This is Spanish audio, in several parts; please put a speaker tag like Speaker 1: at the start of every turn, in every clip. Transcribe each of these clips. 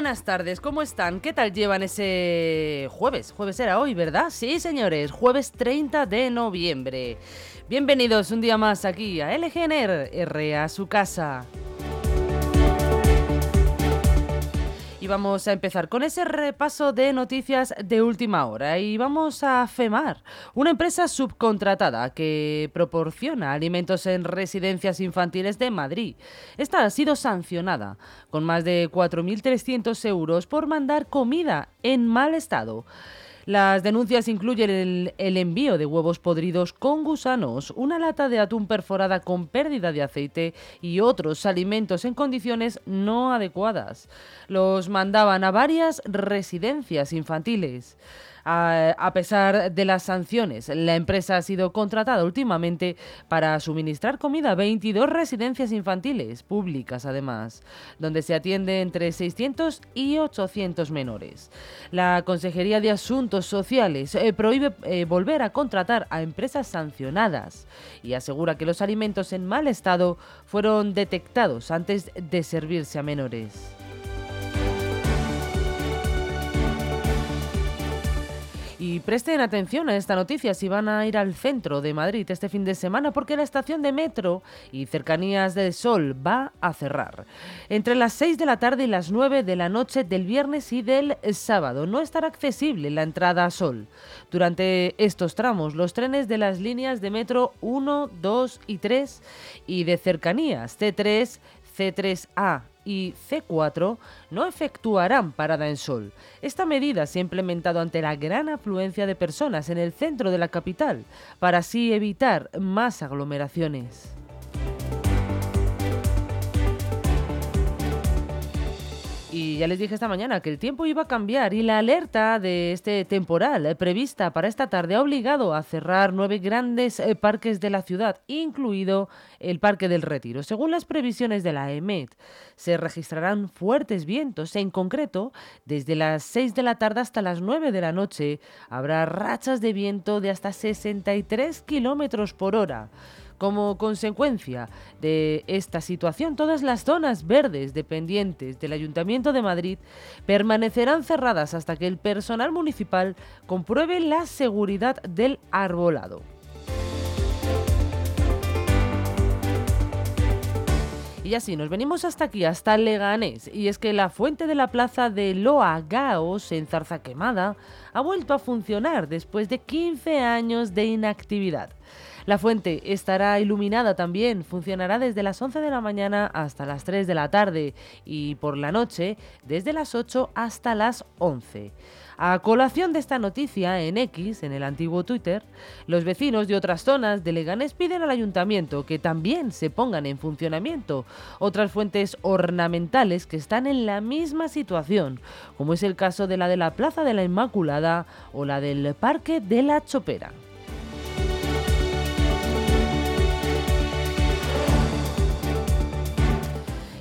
Speaker 1: buenas tardes, ¿cómo están? ¿Qué tal llevan ese jueves? Jueves era hoy, ¿verdad? Sí, señores, jueves 30 de noviembre. Bienvenidos un día más aquí a LGNR, R a su casa. Vamos a empezar con ese repaso de noticias de última hora. Y vamos a FEMAR, una empresa subcontratada que proporciona alimentos en residencias infantiles de Madrid. Esta ha sido sancionada con más de 4.300 euros por mandar comida en mal estado. Las denuncias incluyen el, envío de huevos podridos con gusanos, una lata de atún perforada con pérdida de aceite y otros alimentos en condiciones no adecuadas. Los mandaban a varias residencias infantiles. A, pesar de las sanciones, la empresa ha sido contratada últimamente para suministrar comida a 22 residencias infantiles, públicas además, donde se atiende entre 600 y 800 menores. La Consejería de Asuntos Sociales eh, prohíbe eh, volver a contratar a empresas sancionadas y asegura que los alimentos en mal estado fueron detectados antes de servirse a menores. Y presten atención a esta noticia si van a ir al centro de Madrid este fin de semana porque la estación de metro y cercanías del Sol va a cerrar. Entre las 6 de la tarde y las 9 de la noche del viernes y del sábado no estará accesible la entrada a Sol. Durante estos tramos, los trenes de las líneas de metro 1, 2 y 3 y de cercanías C3, C3A y C4 no efectuarán parada en sol. Esta medida se ha implementado ante la gran afluencia de personas en el centro de la capital, para así evitar más aglomeraciones. Y ya les dije esta mañana que el tiempo iba a cambiar y la alerta de este temporal prevista para esta tarde ha obligado a cerrar nueve grandes eh, parques de la ciudad, incluido el Parque del Retiro. Según las previsiones de la EMET, se registrarán fuertes vientos. En concreto, desde las 6 de la tarde hasta las 9 de la noche habrá rachas de viento de hasta 63 kilómetros por hora. Como consecuencia de esta situación, todas las zonas verdes dependientes del Ayuntamiento de Madrid permanecerán cerradas hasta que el personal municipal compruebe la seguridad del arbolado. Y así nos venimos hasta aquí, hasta Leganés. Y es que la fuente de la plaza de Loa Gaos, en Zarza Quemada, ha vuelto a funcionar después de 15 años de inactividad. La fuente estará iluminada también, funcionará desde las 11 de la mañana hasta las 3 de la tarde y por la noche desde las 8 hasta las 11. A colación de esta noticia en X, en el antiguo Twitter, los vecinos de otras zonas de Leganés piden al ayuntamiento que también se pongan en funcionamiento otras fuentes ornamentales que están en la misma situación, como es el caso de la de la Plaza de la Inmaculada o la del Parque de la Chopera.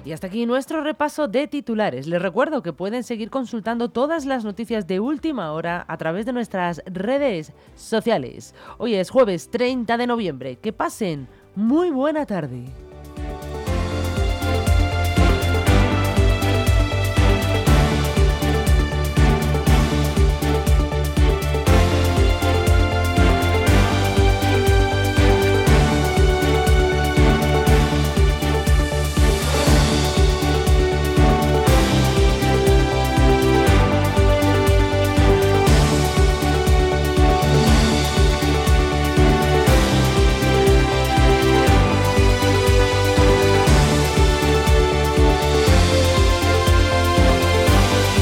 Speaker 1: Y hasta aquí nuestro repaso de titulares. Les recuerdo que pueden seguir consultando todas las noticias de última hora a través de nuestras redes sociales. Hoy es jueves 30 de noviembre. Que pasen muy buena tarde.